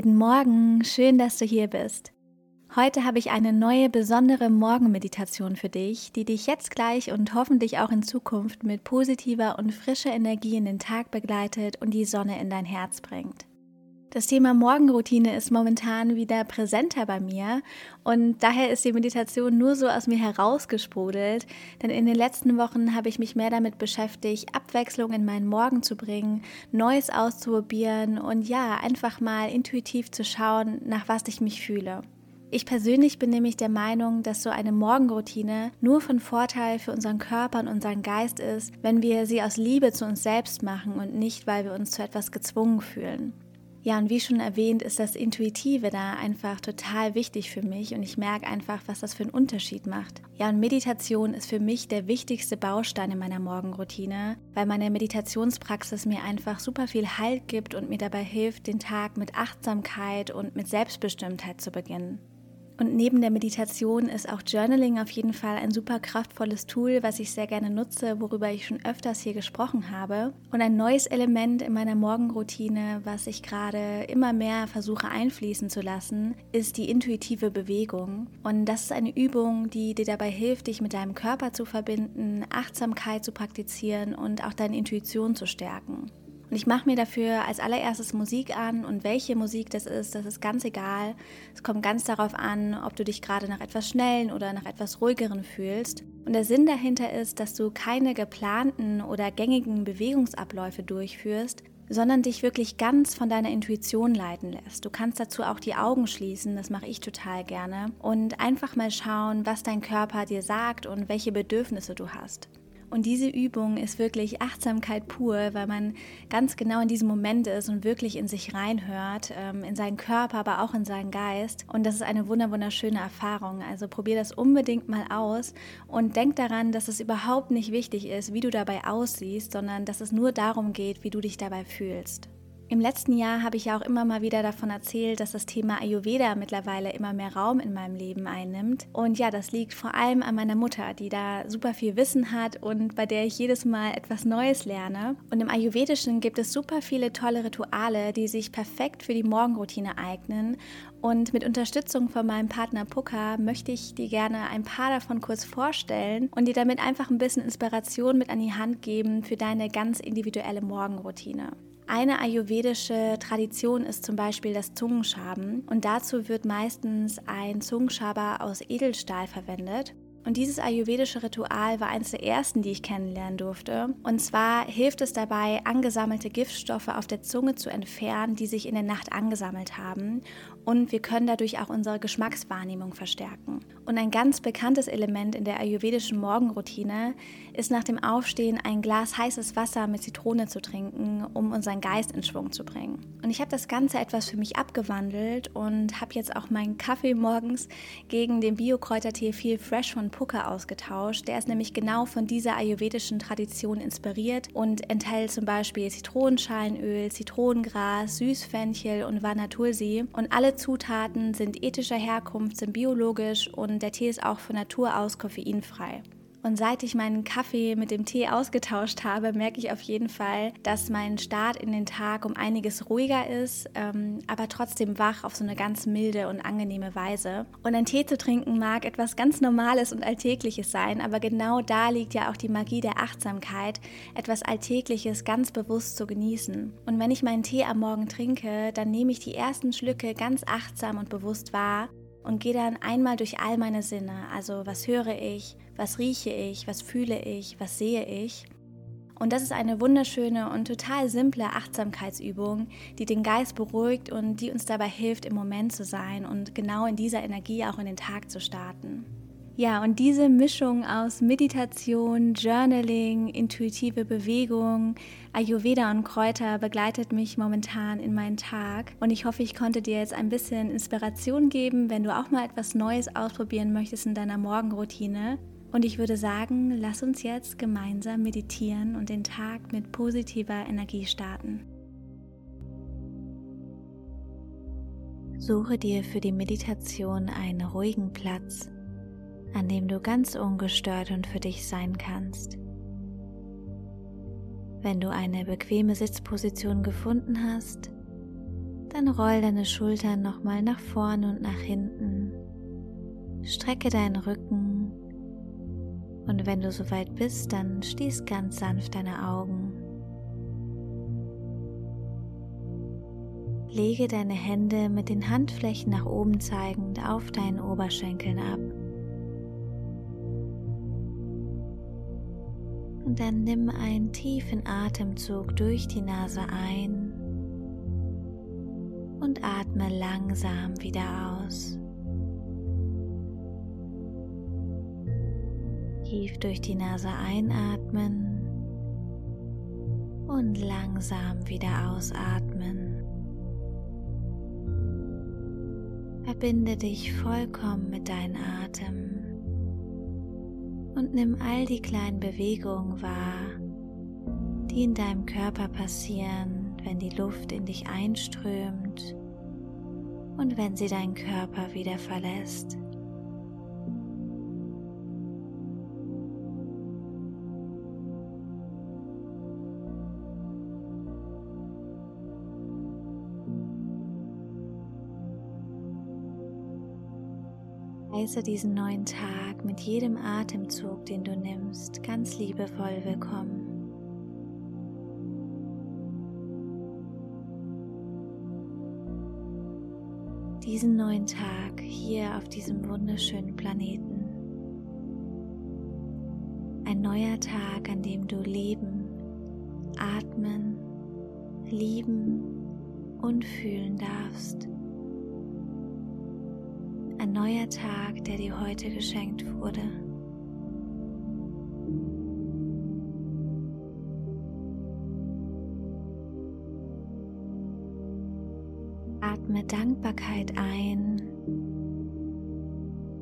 Guten Morgen, schön, dass du hier bist. Heute habe ich eine neue besondere Morgenmeditation für dich, die dich jetzt gleich und hoffentlich auch in Zukunft mit positiver und frischer Energie in den Tag begleitet und die Sonne in dein Herz bringt. Das Thema Morgenroutine ist momentan wieder präsenter bei mir und daher ist die Meditation nur so aus mir herausgesprudelt, denn in den letzten Wochen habe ich mich mehr damit beschäftigt, Abwechslung in meinen Morgen zu bringen, Neues auszuprobieren und ja, einfach mal intuitiv zu schauen, nach was ich mich fühle. Ich persönlich bin nämlich der Meinung, dass so eine Morgenroutine nur von Vorteil für unseren Körper und unseren Geist ist, wenn wir sie aus Liebe zu uns selbst machen und nicht, weil wir uns zu etwas gezwungen fühlen. Ja, und wie schon erwähnt, ist das Intuitive da einfach total wichtig für mich und ich merke einfach, was das für einen Unterschied macht. Ja, und Meditation ist für mich der wichtigste Baustein in meiner Morgenroutine, weil meine Meditationspraxis mir einfach super viel Halt gibt und mir dabei hilft, den Tag mit Achtsamkeit und mit Selbstbestimmtheit zu beginnen. Und neben der Meditation ist auch Journaling auf jeden Fall ein super kraftvolles Tool, was ich sehr gerne nutze, worüber ich schon öfters hier gesprochen habe. Und ein neues Element in meiner Morgenroutine, was ich gerade immer mehr versuche einfließen zu lassen, ist die intuitive Bewegung. Und das ist eine Übung, die dir dabei hilft, dich mit deinem Körper zu verbinden, Achtsamkeit zu praktizieren und auch deine Intuition zu stärken. Und ich mache mir dafür als allererstes Musik an und welche Musik das ist, das ist ganz egal. Es kommt ganz darauf an, ob du dich gerade nach etwas Schnellen oder nach etwas Ruhigeren fühlst. Und der Sinn dahinter ist, dass du keine geplanten oder gängigen Bewegungsabläufe durchführst, sondern dich wirklich ganz von deiner Intuition leiten lässt. Du kannst dazu auch die Augen schließen, das mache ich total gerne, und einfach mal schauen, was dein Körper dir sagt und welche Bedürfnisse du hast. Und diese Übung ist wirklich Achtsamkeit pur, weil man ganz genau in diesem Moment ist und wirklich in sich reinhört, ähm, in seinen Körper, aber auch in seinen Geist. Und das ist eine wunderschöne Erfahrung. Also probier das unbedingt mal aus und denk daran, dass es überhaupt nicht wichtig ist, wie du dabei aussiehst, sondern dass es nur darum geht, wie du dich dabei fühlst. Im letzten Jahr habe ich ja auch immer mal wieder davon erzählt, dass das Thema Ayurveda mittlerweile immer mehr Raum in meinem Leben einnimmt. Und ja, das liegt vor allem an meiner Mutter, die da super viel Wissen hat und bei der ich jedes Mal etwas Neues lerne. Und im Ayurvedischen gibt es super viele tolle Rituale, die sich perfekt für die Morgenroutine eignen. Und mit Unterstützung von meinem Partner Puka möchte ich dir gerne ein paar davon kurz vorstellen und dir damit einfach ein bisschen Inspiration mit an die Hand geben für deine ganz individuelle Morgenroutine. Eine ayurvedische Tradition ist zum Beispiel das Zungenschaben und dazu wird meistens ein Zungenschaber aus Edelstahl verwendet. Und dieses ayurvedische Ritual war eines der ersten, die ich kennenlernen durfte. Und zwar hilft es dabei, angesammelte Giftstoffe auf der Zunge zu entfernen, die sich in der Nacht angesammelt haben und wir können dadurch auch unsere Geschmackswahrnehmung verstärken. Und ein ganz bekanntes Element in der ayurvedischen Morgenroutine ist nach dem Aufstehen ein Glas heißes Wasser mit Zitrone zu trinken, um unseren Geist in Schwung zu bringen. Und ich habe das Ganze etwas für mich abgewandelt und habe jetzt auch meinen Kaffee morgens gegen den Bio-Kräutertee Feel Fresh von Pucke ausgetauscht. Der ist nämlich genau von dieser ayurvedischen Tradition inspiriert und enthält zum Beispiel Zitronenschalenöl, Zitronengras, Süßfenchel und Vanatulsi. Und alle Zutaten sind ethischer Herkunft, sind biologisch und der Tee ist auch von Natur aus koffeinfrei. Und seit ich meinen Kaffee mit dem Tee ausgetauscht habe, merke ich auf jeden Fall, dass mein Start in den Tag um einiges ruhiger ist, ähm, aber trotzdem wach auf so eine ganz milde und angenehme Weise. Und ein Tee zu trinken mag etwas ganz Normales und Alltägliches sein, aber genau da liegt ja auch die Magie der Achtsamkeit, etwas Alltägliches ganz bewusst zu genießen. Und wenn ich meinen Tee am Morgen trinke, dann nehme ich die ersten Schlücke ganz achtsam und bewusst wahr und gehe dann einmal durch all meine Sinne. Also was höre ich, was rieche ich, was fühle ich, was sehe ich. Und das ist eine wunderschöne und total simple Achtsamkeitsübung, die den Geist beruhigt und die uns dabei hilft, im Moment zu sein und genau in dieser Energie auch in den Tag zu starten. Ja, und diese Mischung aus Meditation, Journaling, intuitive Bewegung, Ayurveda und Kräuter begleitet mich momentan in meinen Tag. Und ich hoffe, ich konnte dir jetzt ein bisschen Inspiration geben, wenn du auch mal etwas Neues ausprobieren möchtest in deiner Morgenroutine. Und ich würde sagen, lass uns jetzt gemeinsam meditieren und den Tag mit positiver Energie starten. Suche dir für die Meditation einen ruhigen Platz an dem du ganz ungestört und für dich sein kannst. Wenn du eine bequeme Sitzposition gefunden hast, Dann roll deine Schultern nochmal nach vorne und nach hinten. Strecke deinen Rücken. Und wenn du soweit bist, dann schließ ganz sanft deine Augen. Lege deine Hände mit den Handflächen nach oben zeigend auf deinen Oberschenkeln ab. Und dann nimm einen tiefen Atemzug durch die Nase ein und atme langsam wieder aus. Tief durch die Nase einatmen und langsam wieder ausatmen. Verbinde dich vollkommen mit deinem Atem und nimm all die kleinen Bewegungen wahr, die in deinem Körper passieren, wenn die Luft in dich einströmt und wenn sie deinen Körper wieder verlässt. Heiße diesen neuen Tag mit jedem Atemzug, den du nimmst, ganz liebevoll willkommen. Diesen neuen Tag hier auf diesem wunderschönen Planeten. Ein neuer Tag, an dem du leben, atmen, lieben und fühlen darfst ein neuer Tag, der dir heute geschenkt wurde. Atme Dankbarkeit ein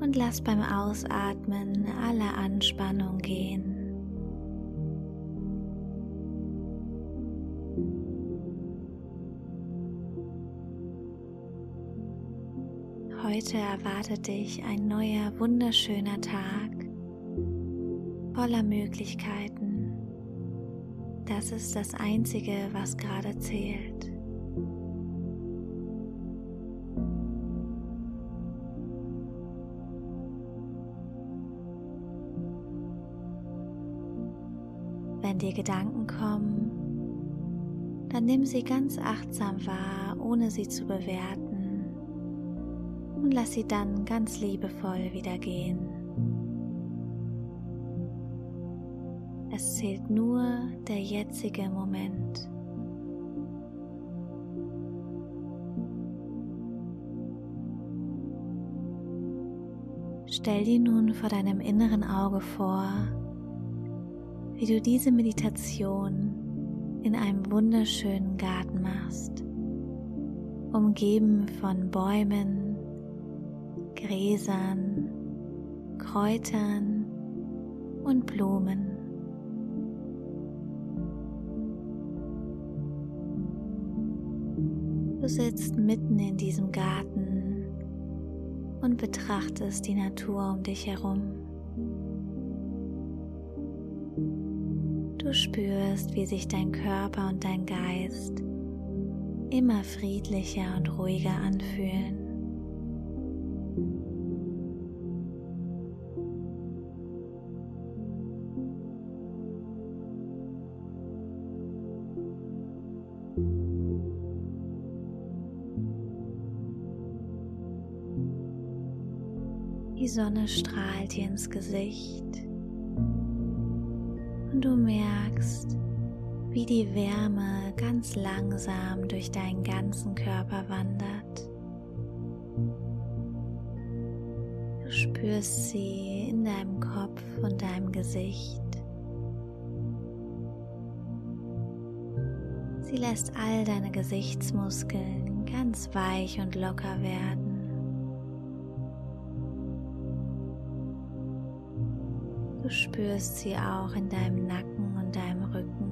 und lass beim Ausatmen alle Anspannung gehen. Heute erwartet dich ein neuer, wunderschöner Tag voller Möglichkeiten. Das ist das Einzige, was gerade zählt. Wenn dir Gedanken kommen, dann nimm sie ganz achtsam wahr, ohne sie zu bewerten und lass sie dann ganz liebevoll wieder gehen. Es zählt nur der jetzige Moment. Stell dir nun vor deinem inneren Auge vor, wie du diese Meditation in einem wunderschönen Garten machst, umgeben von Bäumen, Gräsern, Kräutern und Blumen. Du sitzt mitten in diesem Garten und betrachtest die Natur um dich herum. Du spürst, wie sich dein Körper und dein Geist immer friedlicher und ruhiger anfühlen. Sonne strahlt dir ins Gesicht und du merkst, wie die Wärme ganz langsam durch deinen ganzen Körper wandert. Du spürst sie in deinem Kopf und deinem Gesicht. Sie lässt all deine Gesichtsmuskeln ganz weich und locker werden. Du spürst sie auch in deinem Nacken und deinem Rücken.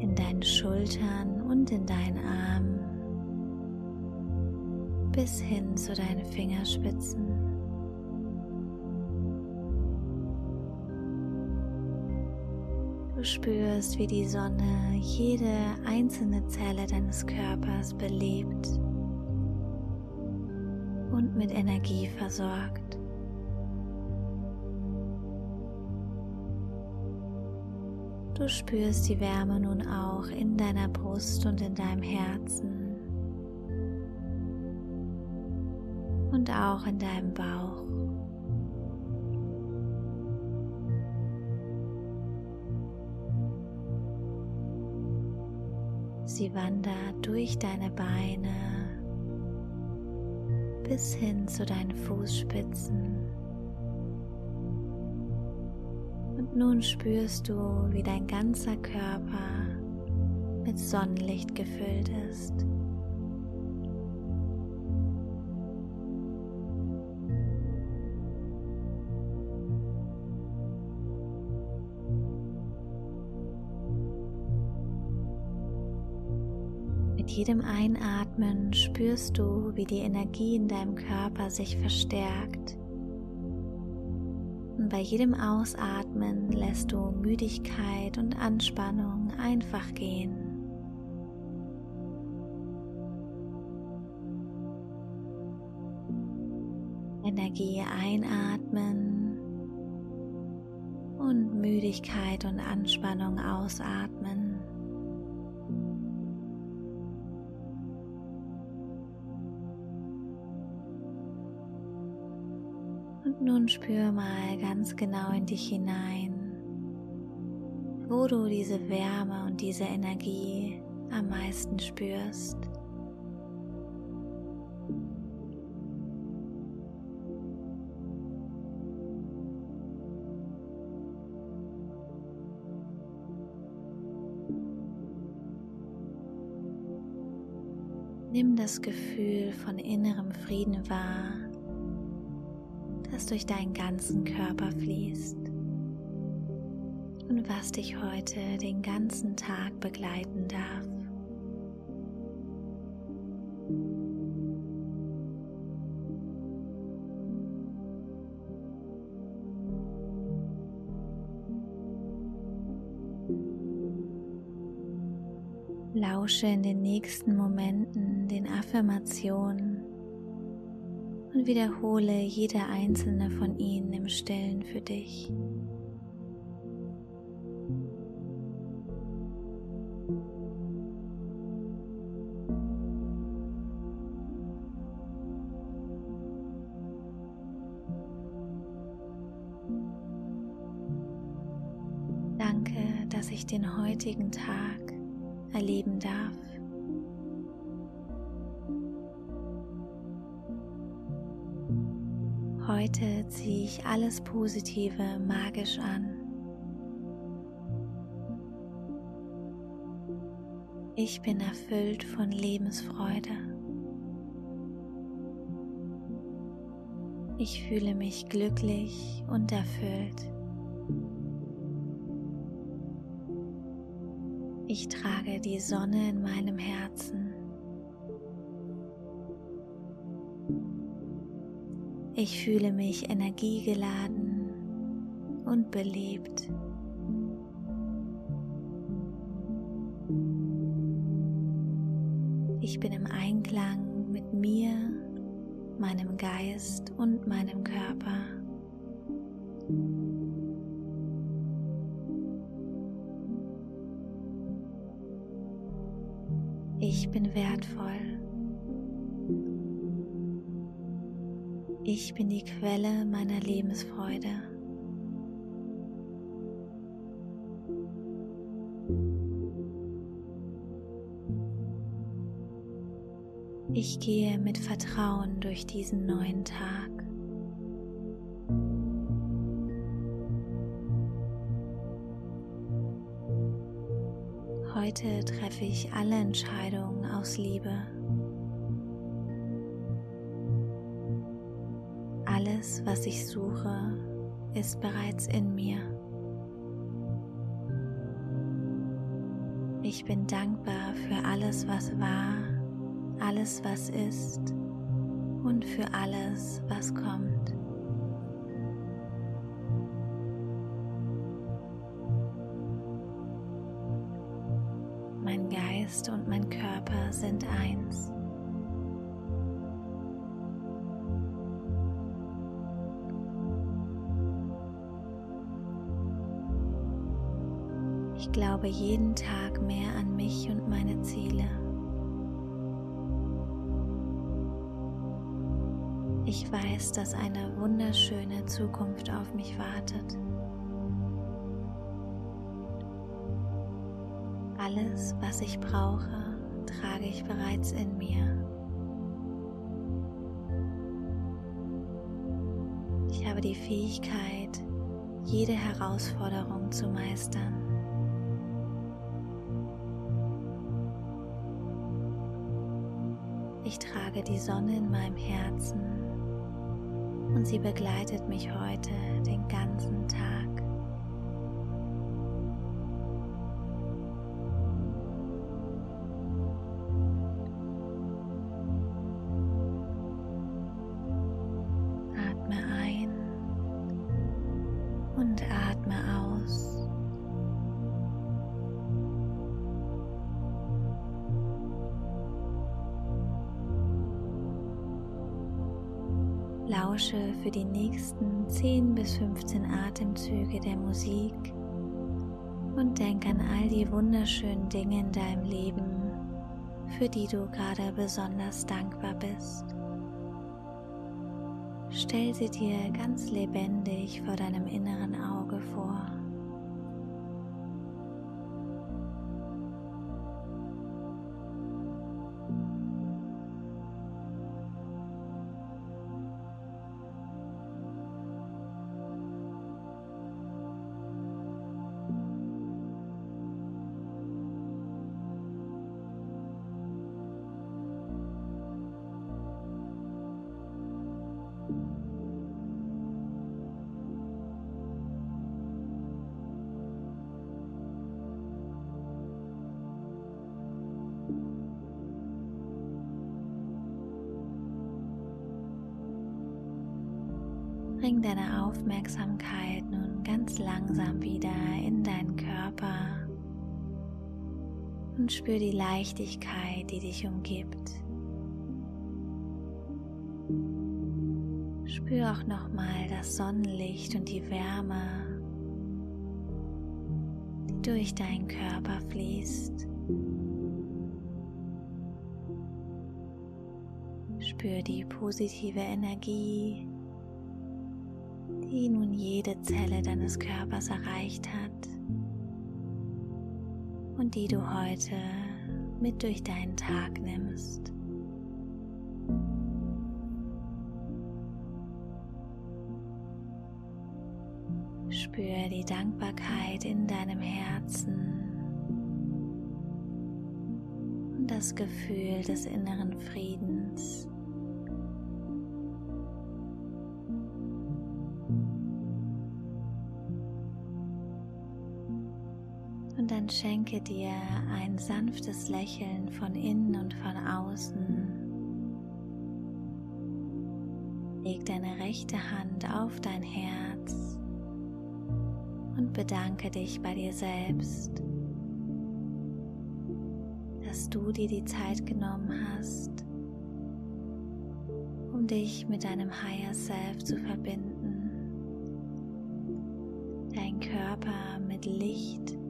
In deinen Schultern und in deinen Armen. Bis hin zu deinen Fingerspitzen. Du Du spürst, wie die Sonne jede einzelne Zelle deines Körpers belebt mit Energie versorgt. Du spürst die Wärme nun auch in deiner Brust und in deinem Herzen und auch in deinem Bauch. Sie wandert durch deine Beine bis hin zu deinen Fußspitzen. Und nun spürst du, wie dein ganzer Körper mit Sonnenlicht gefüllt ist. Jedem Einatmen spürst du, wie die Energie in deinem Körper sich verstärkt und bei jedem Ausatmen lässt du Müdigkeit und Anspannung einfach gehen. Energie einatmen und Müdigkeit und Anspannung ausatmen. Nun spür mal ganz genau in dich hinein, wo du diese Wärme und diese Energie am meisten spürst. Nimm das Gefühl von innerem Frieden wahr das durch deinen ganzen Körper fließt und was dich heute den ganzen Tag begleiten darf. Lausche in den nächsten Momenten den Affirmationen und wiederhole jede einzelne von ihnen im Stillen für dich. Danke, dass ich den heutigen Tag erleben darf. Heute ziehe ich alles Positive magisch an. Ich bin erfüllt von Lebensfreude. Ich fühle mich glücklich und erfüllt. Ich trage die Sonne in meinem Herzen. Ich fühle mich energiegeladen und belebt. Ich bin im Einklang mit mir, meinem Geist und meinem Körper. Ich bin wertvoll. Ich bin die Quelle meiner Lebensfreude. Ich gehe mit Vertrauen durch diesen neuen Tag. Heute treffe ich alle Entscheidungen aus Liebe. Alles, was ich suche, ist bereits in mir. Ich bin dankbar für alles, was war, alles, was ist und für alles, was kommt. mein Geist und mein Körper sind eins. Ich glaube jeden Tag mehr an mich und meine Ziele. Ich weiß, dass eine wunderschöne Zukunft auf mich wartet. Alles, was ich brauche, trage ich bereits in mir. Ich habe die Fähigkeit, jede Herausforderung zu meistern. Ich trage die Sonne in meinem Herzen und sie begleitet mich heute den ganzen Tag. Lausche für die nächsten 10 bis 15 Atemzüge der Musik und denk an all die wunderschönen Dinge in deinem Leben, für die du gerade besonders dankbar bist. Stell sie dir ganz lebendig vor deinem inneren Auge vor. Deine Aufmerksamkeit nun ganz langsam wieder in deinen Körper und spür die Leichtigkeit, die dich umgibt. Spür auch nochmal das Sonnenlicht und die Wärme, die durch deinen Körper fließt. Spür die positive Energie, die nun jede Zelle deines Körpers erreicht hat und die du heute mit durch deinen Tag nimmst. Spür die Dankbarkeit in deinem Herzen und das Gefühl des inneren Friedens. Schenke dir ein sanftes Lächeln von innen und von außen. Leg deine rechte Hand auf dein Herz und bedanke dich bei dir selbst, dass du dir die Zeit genommen hast, um dich mit deinem Higher Self zu verbinden, dein Körper mit Licht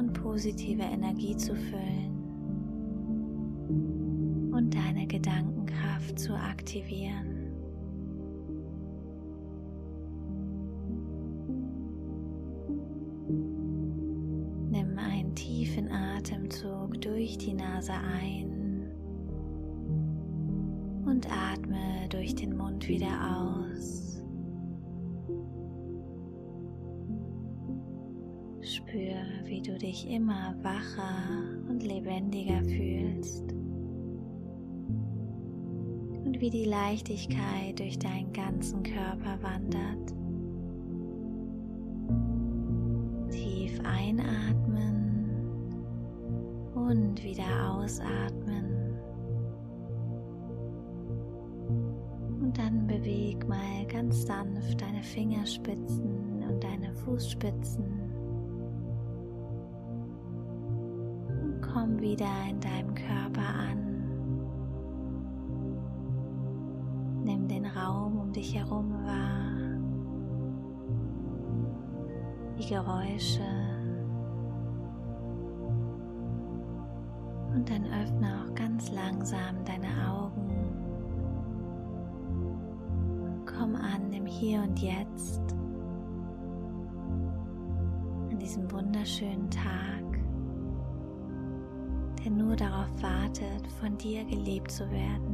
und positive Energie zu füllen und deine Gedankenkraft zu aktivieren. Nimm einen tiefen Atemzug durch die Nase ein und atme durch den Mund wieder aus. Du dich immer wacher und lebendiger fühlst und wie die Leichtigkeit durch deinen ganzen Körper wandert. Tief einatmen und wieder ausatmen. Und dann beweg mal ganz sanft deine Fingerspitzen und deine Fußspitzen Wieder in deinem Körper an. Nimm den Raum um dich herum wahr. Die Geräusche. Und dann öffne auch ganz langsam deine Augen. Komm an im Hier und Jetzt. An diesem wunderschönen Tag der nur darauf wartet, von dir gelebt zu werden.